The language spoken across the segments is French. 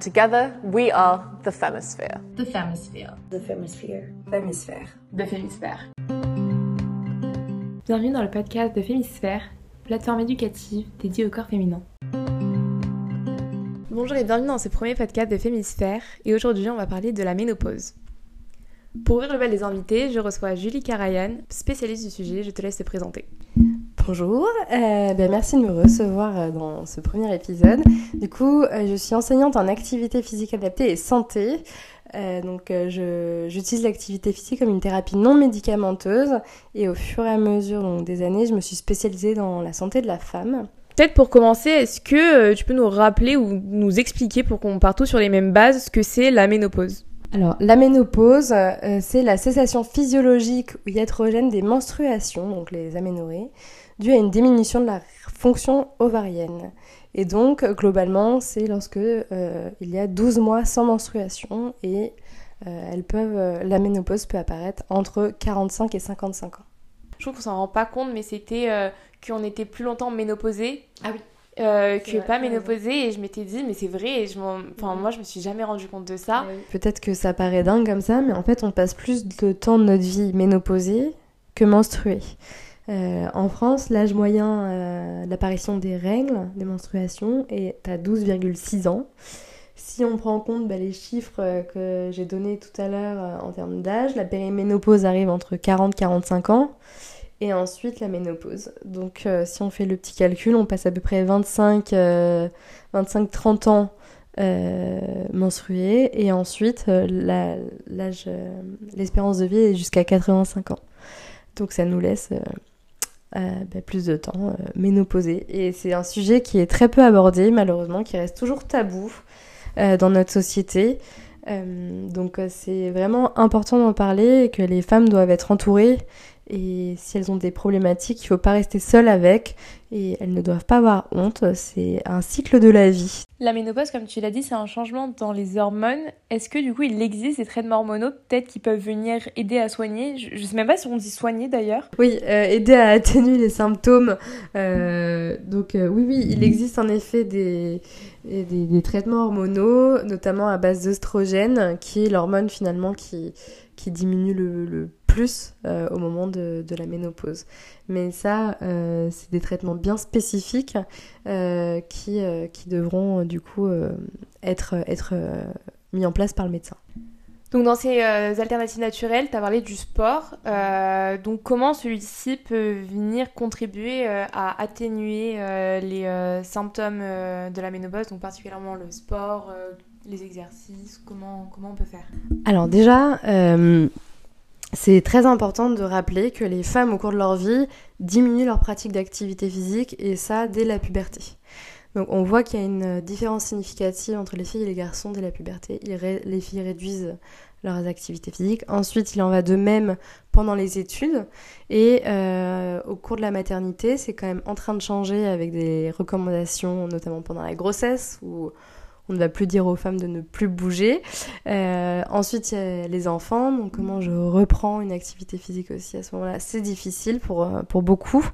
Together, we are the Femisphere. The Femisphere. The Femisphere. The Femisphere. Bienvenue dans le podcast de Fémisphère, plateforme éducative dédiée au corps féminin. Bonjour et bienvenue dans ce premier podcast de Fémisphère et aujourd'hui on va parler de la ménopause. Pour ouvrir le bal des invités, je reçois Julie Karayan, spécialiste du sujet, je te laisse te présenter. Bonjour, euh, ben merci de me recevoir euh, dans ce premier épisode. Du coup, euh, je suis enseignante en activité physique adaptée et santé. Euh, donc, euh, j'utilise l'activité physique comme une thérapie non médicamenteuse et au fur et à mesure donc, des années, je me suis spécialisée dans la santé de la femme. Peut-être pour commencer, est-ce que euh, tu peux nous rappeler ou nous expliquer pour qu'on parte tous sur les mêmes bases ce que c'est la ménopause? Alors, la ménopause, c'est la cessation physiologique ou iatrogène des menstruations, donc les aménorrhées, due à une diminution de la fonction ovarienne. Et donc, globalement, c'est lorsque euh, il y a 12 mois sans menstruation et euh, elles peuvent, euh, la ménopause peut apparaître entre 45 et 55 ans. Je trouve qu'on s'en rend pas compte, mais c'était euh, qu'on était plus longtemps ménopausé Ah oui. euh, que vrai, pas ménopausé. Et je m'étais dit, mais c'est vrai. Et je m'en- enfin, moi, je me suis jamais rendu compte de ça. Peut-être que ça paraît dingue comme ça, mais en fait, on passe plus de temps de notre vie ménopausée que menstruée. Euh, en France, l'âge moyen euh, d'apparition des règles, des menstruations, est à 12,6 ans. Si on prend en compte bah, les chiffres euh, que j'ai donnés tout à l'heure en termes d'âge, la périménopause arrive entre 40 et 45 ans, et ensuite la ménopause. Donc si on fait le petit calcul, on passe à peu près 25, euh, 25-30 ans menstruée et ensuite l'espérance de vie est jusqu'à 85 ans. Donc ça nous laisse euh, bah, plus de temps euh, ménopausée et c'est un sujet qui est très peu abordé malheureusement, qui reste toujours tabou euh, dans notre société. Euh, donc c'est vraiment important d'en parler et que les femmes doivent être entourées et si elles ont des problématiques, il faut pas rester seules avec et elles ne doivent pas avoir honte, c'est un cycle de la vie. La ménopause, comme tu l'as dit, c'est un changement dans les hormones. Est-ce que du coup, il existe des traitements hormonaux peut-être qui peuvent venir aider à soigner? Je, je sais même pas si on dit soigner d'ailleurs. Oui, euh, aider à atténuer les symptômes. Euh, donc euh, oui, oui, il existe en effet des, des, des traitements hormonaux, notamment à base d'œstrogène, qui est l'hormone finalement qui, qui diminue le, plus euh, au moment de, la ménopause. Mais ça, euh, c'est des traitements bien spécifiques euh, qui, devront du coup être, mis en place par le médecin. Donc dans ces alternatives naturelles, tu as parlé du sport. Donc comment celui-ci peut venir contribuer à atténuer les symptômes de la ménopause, donc particulièrement le sport, les exercices, comment, comment on peut faire? Alors déjà, euh, c'est très important de rappeler que les femmes au cours de leur vie diminuent leur pratique d'activité physique et ça dès la puberté. Donc on voit qu'il y a une différence significative entre les filles et les garçons dès la puberté. Les filles réduisent leurs activités physiques. Ensuite, il en va de même pendant les études. Et euh, au cours de la maternité, c'est quand même en train de changer avec des recommandations, notamment pendant la grossesse, où on ne va plus dire aux femmes de ne plus bouger. Euh, ensuite, il y a les enfants. Donc, comment je reprends une activité physique aussi à ce moment-là, c'est difficile pour, euh, beaucoup.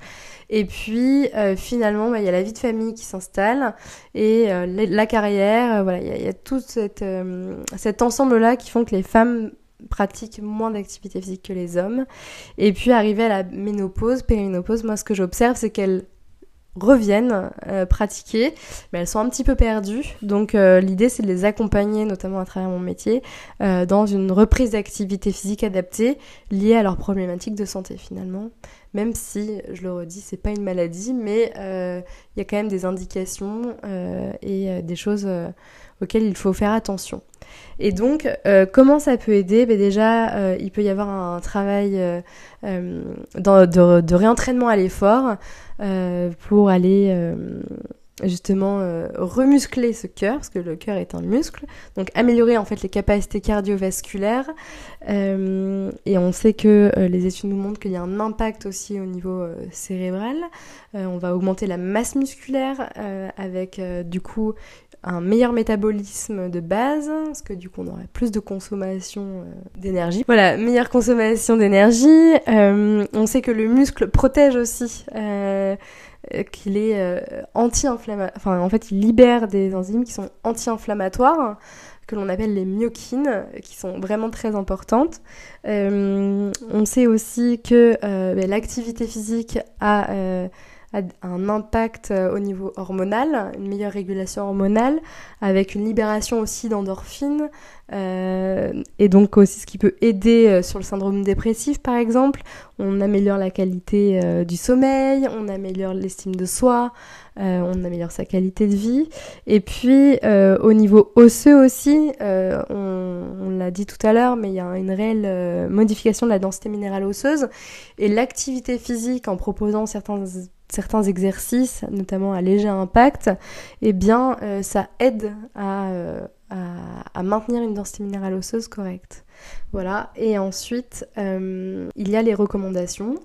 Et puis, euh, finalement, bah, il y a la vie de famille qui s'installe et la carrière. voilà, il y a, tout cet ensemble-là qui font que les femmes pratiquent moins d'activité physique que les hommes. Et puis, arrivé à la ménopause, périménopause, moi, ce que j'observe, c'est qu'elles reviennent euh, pratiquer, mais elles sont un petit peu perdues. Donc euh, l'idée c'est de les accompagner, notamment à travers mon métier, euh, dans une reprise d'activité physique adaptée liée à leurs problématiques de santé finalement. Même si, je le redis, c'est pas une maladie, mais euh, il y a quand même des indications euh, et euh, des choses auxquelles il faut faire attention. Et donc, comment ça peut aider? Ben Déjà, il peut y avoir un travail de, réentraînement à l'effort pour aller justement euh, remuscler ce cœur, parce que le cœur est un muscle, donc améliorer en fait les capacités cardiovasculaires. Euh, et on sait que euh, les études nous montrent qu'il y a un impact aussi au niveau cérébral. On va augmenter la masse musculaire avec du coup un meilleur métabolisme de base, parce que du coup on aurait plus de consommation d'énergie. Voilà, meilleure consommation d'énergie. On sait que le muscle protège aussi qu'il est anti-inflammatoire. Enfin, en fait, il libère des enzymes qui sont anti-inflammatoires que l'on appelle les myokines, qui sont vraiment très importantes. on sait aussi que ben, l'activité physique a un impact euh, au niveau hormonal, une meilleure régulation hormonale, avec une libération aussi d'endorphines, euh, et donc aussi ce qui peut aider euh, sur le syndrome dépressif par exemple. On améliore la qualité du sommeil, on améliore l'estime de soi, on améliore sa qualité de vie. Et puis au niveau osseux aussi, on, on l'a dit tout à l'heure, mais il y a une réelle modification de la densité minérale osseuse. Et l'activité physique en proposant certains certains exercices, notamment à léger impact, eh bien, euh, ça aide euh, à, maintenir une densité minérale osseuse correcte. Voilà. Et ensuite, euh, il y a les recommandations.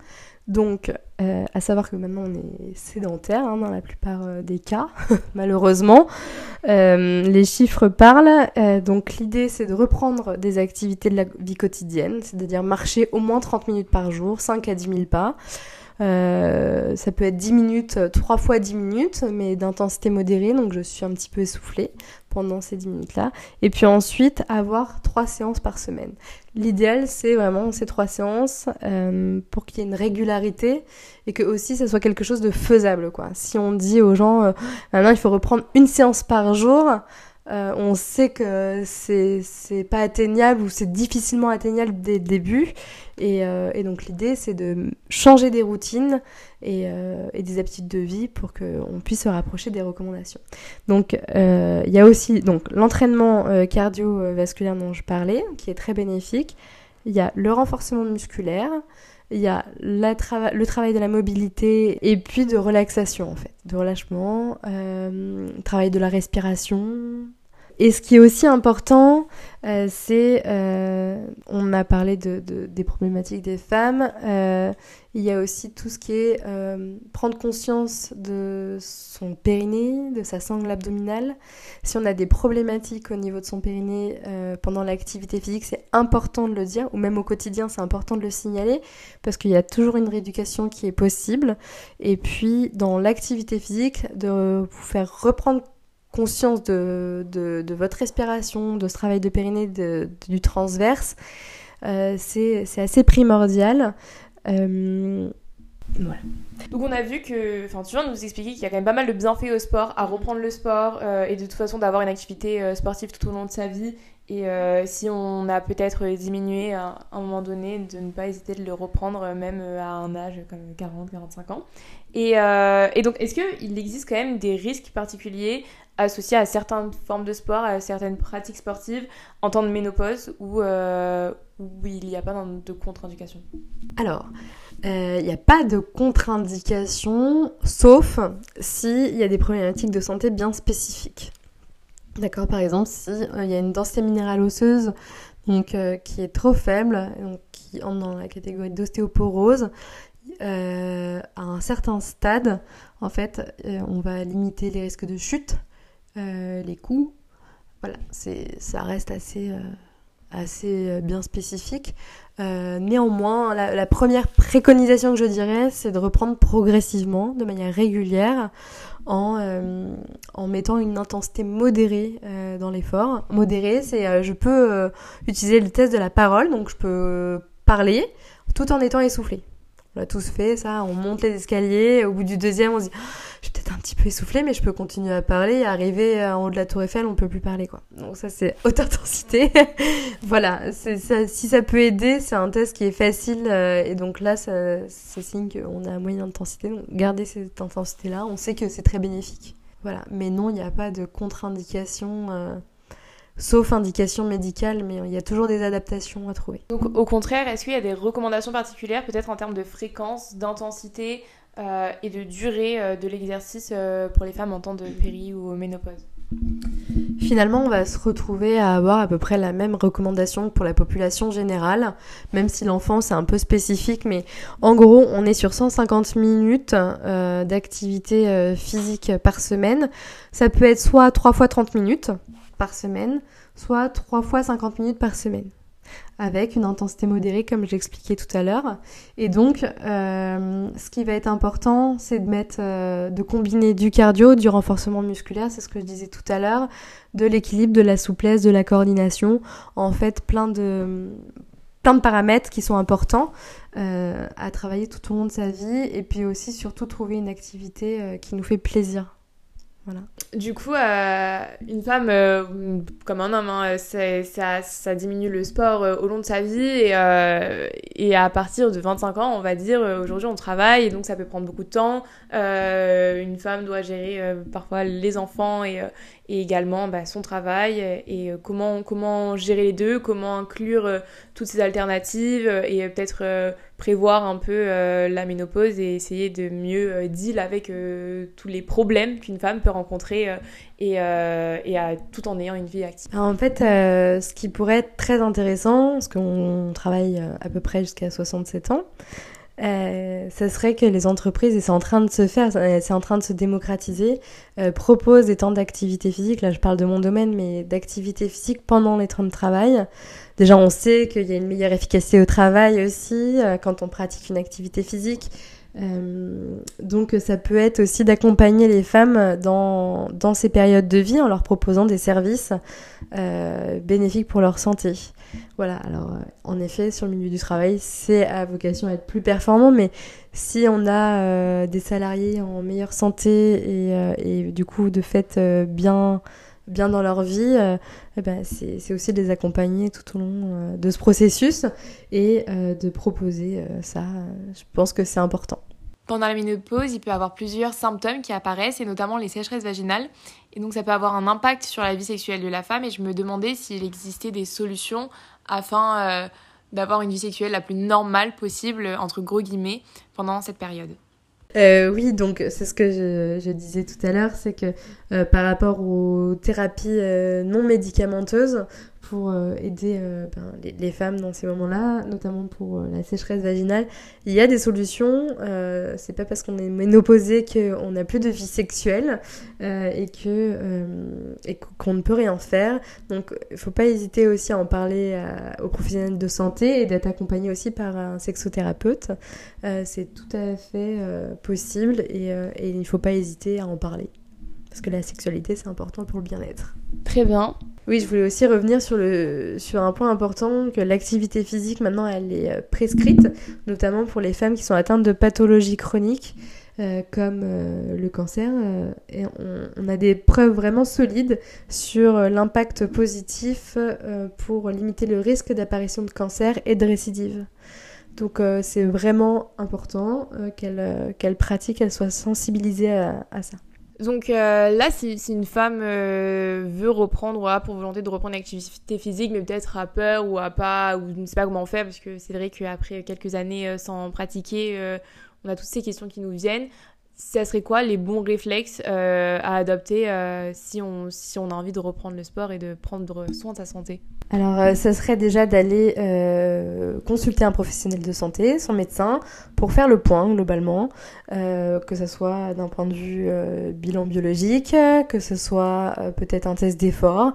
Donc, à savoir que maintenant on est sédentaire hein, dans la plupart des cas, malheureusement. les chiffres parlent. donc, l'idée c'est de reprendre des activités de la vie quotidienne, c'est-à-dire marcher au moins 30 minutes par jour, 5 à 10 000 pas. Euh, ça peut être 10 minutes, 3 fois 10 minutes, mais d'intensité modérée, donc je suis un petit peu essoufflée pendant ces 10 minutes-là. Et puis ensuite, avoir 3 séances par semaine. L'idéal, c'est vraiment ces 3 séances euh, pour qu'il y ait une régularité et que aussi ça soit quelque chose de faisable. Quoi. Si on dit aux gens, euh, maintenant il faut reprendre une séance par jour, euh, on sait que c'est pas atteignable ou c'est difficilement atteignable dès le début. Et, euh, donc l'idée, c'est de changer des routines euh, et, des habitudes de vie pour qu'on puisse se rapprocher des recommandations. Donc il y a aussi l'entraînement cardiovasculaire dont je parlais, qui est très bénéfique. Il y a le renforcement musculaire, il y a le travail de la mobilité et puis de relaxation en fait, de relâchement, euh, travail de la respiration. Et ce qui est aussi important, euh, c'est, euh, on a parlé de, des problématiques des femmes, euh, il y a aussi tout ce qui est prendre conscience de son périnée, de sa sangle abdominale. Si on a des problématiques au niveau de son périnée pendant l'activité physique, c'est important de le dire, ou même au quotidien, c'est important de le signaler, parce qu'il y a toujours une rééducation qui est possible. Et puis, dans l'activité physique, de vous faire reprendre conscience de, votre respiration, de ce travail de périnée, du transverse, euh, c'est assez primordial. Euh, voilà. Donc on a vu que, enfin tu viens de nous expliquer qu'il y a quand même pas mal de bienfaits au sport, à reprendre le sport euh, et de toute façon d'avoir une activité sportive tout au long de sa vie. Et si on a peut-être diminué à un moment donné, de ne pas hésiter de le reprendre même à un âge comme 40-45 ans. Et, donc est-ce qu'il existe quand même des risques particuliers associé à certaines formes de sport, à certaines pratiques sportives en temps de ménopause où, euh, il n'y a pas de contre-indication? Alors, euh, il n'y a pas de contre-indication, sauf s'il y a des problématiques de santé bien spécifiques. D'accord, par exemple, s'il euh, y a une densité minérale osseuse donc, qui est trop faible, donc, qui entre dans la catégorie d'ostéoporose, à un certain stade, en fait, on va limiter les risques de chute euh, les coûts, voilà, ça reste assez, euh, assez euh, bien spécifique. néanmoins, la, première préconisation que je dirais, c'est de reprendre progressivement, de manière régulière, en, en mettant une intensité modérée dans l'effort. Modérée, c'est je peux utiliser le test de la parole, donc je peux parler tout en étant essoufflé. On l'a tous fait, ça. On monte les escaliers. Au bout du deuxième, on se dit, un petit peu essoufflée, mais je peux continuer à parler. Arriver en haut de la Tour Eiffel, on peut plus parler, quoi. Donc ça, c'est haute intensité. voilà. Si ça peut aider, c'est un test qui est facile. Euh, et donc là, c'est signe qu'on a moyenne intensité. Donc garder cette intensité-là, on sait que c'est très bénéfique. Voilà. Mais non, il n'y a pas de contre-indication. Euh, sauf indication médicale, mais il y a toujours des adaptations à trouver. Donc au contraire, est-ce qu'il y a des recommandations particulières, peut-être en termes de fréquence, d'intensité euh, et de durée euh, de l'exercice euh, pour les femmes en temps de péri ou ménopause Finalement, on va se retrouver à avoir à peu près la même recommandation pour la population générale, même si l'enfant c'est un peu spécifique, mais en gros, on est sur 150 minutes d'activité physique par semaine. Ça peut être soit 3 fois 30 minutes, par semaine, soit 3 fois 50 minutes par semaine. Avec une intensité modérée comme j'expliquais tout à l'heure. Et donc, euh, ce qui va être important, c'est de mettre, euh, de combiner du cardio, du renforcement musculaire, c'est ce que je disais tout à l'heure, de l'équilibre, de la souplesse, de la coordination, en fait, plein de plein de paramètres qui sont importants euh, à travailler tout au long de sa vie et puis aussi surtout trouver une activité qui nous fait plaisir. Du coup, euh, une femme, euh, comme un homme, hein, ça, diminue le sport euh, au long de sa vie et, à partir de 25 ans, on va dire, aujourd'hui on travaille donc ça peut prendre beaucoup de temps. une femme doit gérer parfois les enfants et, et également bah, son travail et comment, comment gérer les deux, comment inclure toutes ces alternatives et peut-être prévoir un peu euh, la ménopause et essayer de mieux euh, deal avec euh, tous les problèmes qu'une femme peut rencontrer et, et tout en ayant une vie active. en fait, ce qui pourrait être très intéressant, parce qu'on travaille à peu près jusqu'à 67 ans, euh, ce serait que les entreprises, et c'est en train de se faire, c'est en train de se démocratiser, proposent des temps d'activité physique, là je parle de mon domaine, mais d'activité physique pendant les temps de travail, Déjà, on sait qu'il y a une meilleure efficacité au travail aussi euh, quand on pratique une activité physique. Euh, donc ça peut être aussi d'accompagner les femmes dans, dans ces périodes de vie en leur proposant des services euh, bénéfiques pour leur santé. Voilà, alors en effet, sur le milieu du travail, c'est à vocation à être plus performant, mais si on a des salariés en meilleure santé et, et, du coup de fait bien bien dans leur vie, euh, eh ben c'est aussi de les accompagner tout au long euh, de ce processus et euh, de proposer ça. Je pense que c'est important. Pendant la ménopause, il peut y avoir plusieurs symptômes qui apparaissent, et notamment les sécheresses vaginales. Et donc ça peut avoir un impact sur la vie sexuelle de la femme, et je me demandais s'il existait des solutions afin d'avoir une vie sexuelle la plus normale possible, entre gros guillemets, pendant cette période. Euh, oui, donc c'est ce que je, disais tout à l'heure, c'est que euh, par rapport aux thérapies euh, non médicamenteuses, pour euh, aider euh, ben, les, femmes dans ces moments-là, notamment pour euh, la sécheresse vaginale. Il y a des solutions. c'est pas parce qu'on est ménopausé qu'on n'a plus de vie sexuelle et que et qu'on ne peut rien faire. Donc, il faut pas hésiter aussi à en parler aux professionnels de santé et d'être accompagné aussi par un sexothérapeute. c'est tout à fait possible et il ne faut pas hésiter à en parler parce que la sexualité c'est important pour le bien-être. Très bien. Oui, je voulais aussi revenir sur, un point important, que l'activité physique maintenant elle est euh, prescrite, notamment pour les femmes qui sont atteintes de pathologies chroniques. Euh, comme euh, le cancer, et on, a des preuves vraiment solides sur l'impact positif pour limiter le risque d'apparition de cancer et de récidive. Donc c'est vraiment important qu'elle qu'elle pratique, qu'elle soit sensibilisée à ça. Donc euh, là, si, une femme euh, veut reprendre, voilà, pour volonté de reprendre une activité physique, mais peut-être à peur ou à pas, ou ne sait pas comment fait, parce que c'est vrai qu'après quelques années euh, sans pratiquer, on a toutes ces questions qui nous viennent ça serait quoi les bons réflexes euh, à adopter euh, si, on, si on a envie de reprendre le sport et de prendre soin de sa santé? Alors, euh, ça serait déjà d'aller consulter un professionnel de santé, son médecin, pour faire le point globalement, que ce soit d'un point de vue bilan biologique, que ce soit peut-être un test d'effort.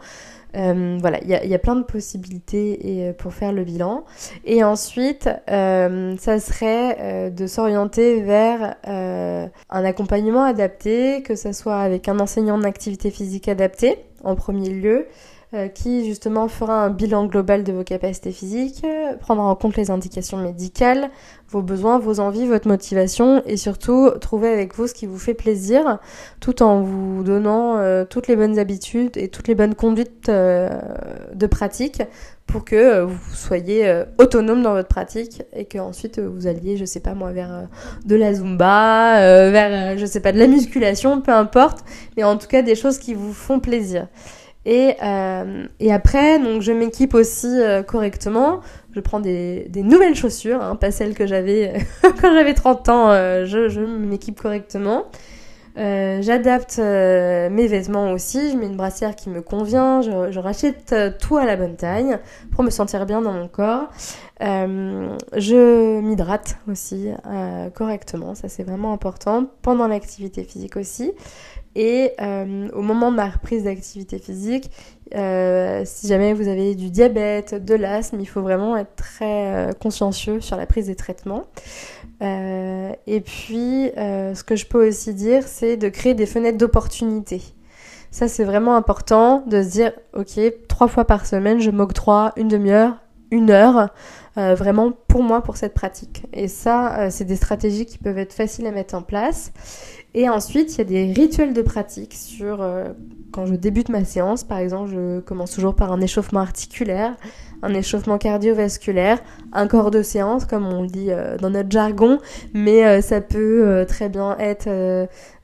Euh, voilà, il y, a plein de possibilités euh, pour faire le bilan. Et ensuite, euh, ça serait de s'orienter vers un accompagnement adapté, que ce soit avec un enseignant d'activité physique adaptée en premier lieu, qui justement fera un bilan global de vos capacités physiques, prendra en compte les indications médicales, vos besoins, vos envies, votre motivation et surtout trouver avec vous ce qui vous fait plaisir tout en vous donnant euh, toutes les bonnes habitudes et toutes les bonnes conduites euh, de pratique pour que vous soyez autonome dans votre pratique et que ensuite vous alliez, je sais pas moi, vers de la zumba, vers, je sais pas, de la musculation, peu importe, mais en tout cas des choses qui vous font plaisir. Et, euh, et après, donc je m'équipe aussi euh, correctement. Je prends des, nouvelles chaussures, hein, pas celles que j'avais quand j'avais 30 ans. Euh, je, m'équipe correctement. J'adapte mes vêtements aussi. Je mets une brassière qui me convient. Je rachète tout à la bonne taille pour me sentir bien dans mon corps. Je m'hydrate aussi correctement. Ça c'est vraiment important pendant l'activité physique aussi. Et euh, au moment de ma reprise d'activité physique, Euh, si jamais vous avez du diabète, de l'asthme, il faut vraiment être très euh, consciencieux sur la prise des traitements. Euh, et puis, ce que je peux aussi dire, c'est de créer des fenêtres d'opportunité. Ça, c'est vraiment important de se dire, ok, trois fois par semaine, je m'octroie une demi-heure, une heure, vraiment pour moi, pour cette pratique. Et ça, c'est des stratégies qui peuvent être faciles à mettre en place. Et ensuite, il y a des rituels de pratique sur euh, quand je débute ma séance. Par exemple, je commence toujours par un échauffement articulaire, un échauffement cardiovasculaire, un corps de séance, comme on le dit euh, dans notre jargon, mais euh, ça peut très bien être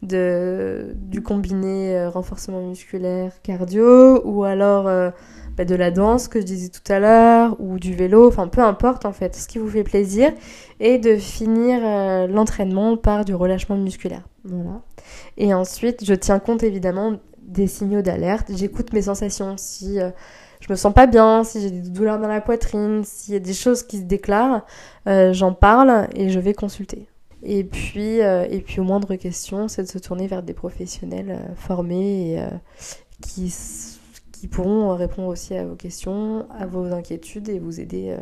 de, du combiné renforcement musculaire cardio, ou alors bah, de la danse que je disais tout à l'heure, ou du vélo, enfin peu importe en fait, ce qui vous fait plaisir, et de finir l'entraînement par du relâchement musculaire. Voilà. Et ensuite, je tiens compte évidemment des signaux d'alerte. J'écoute mes sensations. Si euh, je me sens pas bien, si j'ai des douleurs dans la poitrine, s'il y a des choses qui se déclarent, euh, j'en parle et je vais consulter. Et puis, euh, et puis au moindre question, c'est de se tourner vers des professionnels formés et qui, qui pourront répondre aussi à vos questions, à vos inquiétudes et vous aider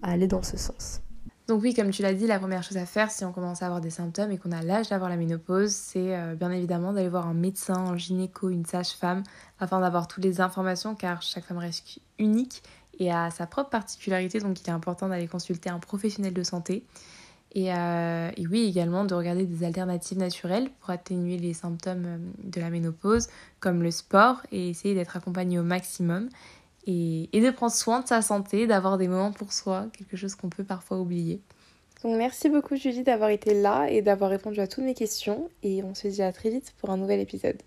à aller dans ce sens. Donc oui, comme tu l'as dit, la première chose à faire si on commence à avoir des symptômes et qu'on a l'âge d'avoir la ménopause, c'est euh, bien évidemment d'aller voir un médecin, un gynéco, une sage-femme, afin d'avoir toutes les informations, car chaque femme reste unique et a sa propre particularité, donc il est important d'aller consulter un professionnel de santé. Et, euh, et, oui, également de regarder des alternatives naturelles pour atténuer les symptômes euh, de la ménopause, comme le sport, et essayer d'être accompagné au maximum et, de prendre soin de sa santé, d'avoir des moments pour soi, quelque chose qu'on peut parfois oublier. Donc merci beaucoup Julie d'avoir été là et d'avoir répondu à toutes mes questions et on se dit à très vite pour un nouvel épisode.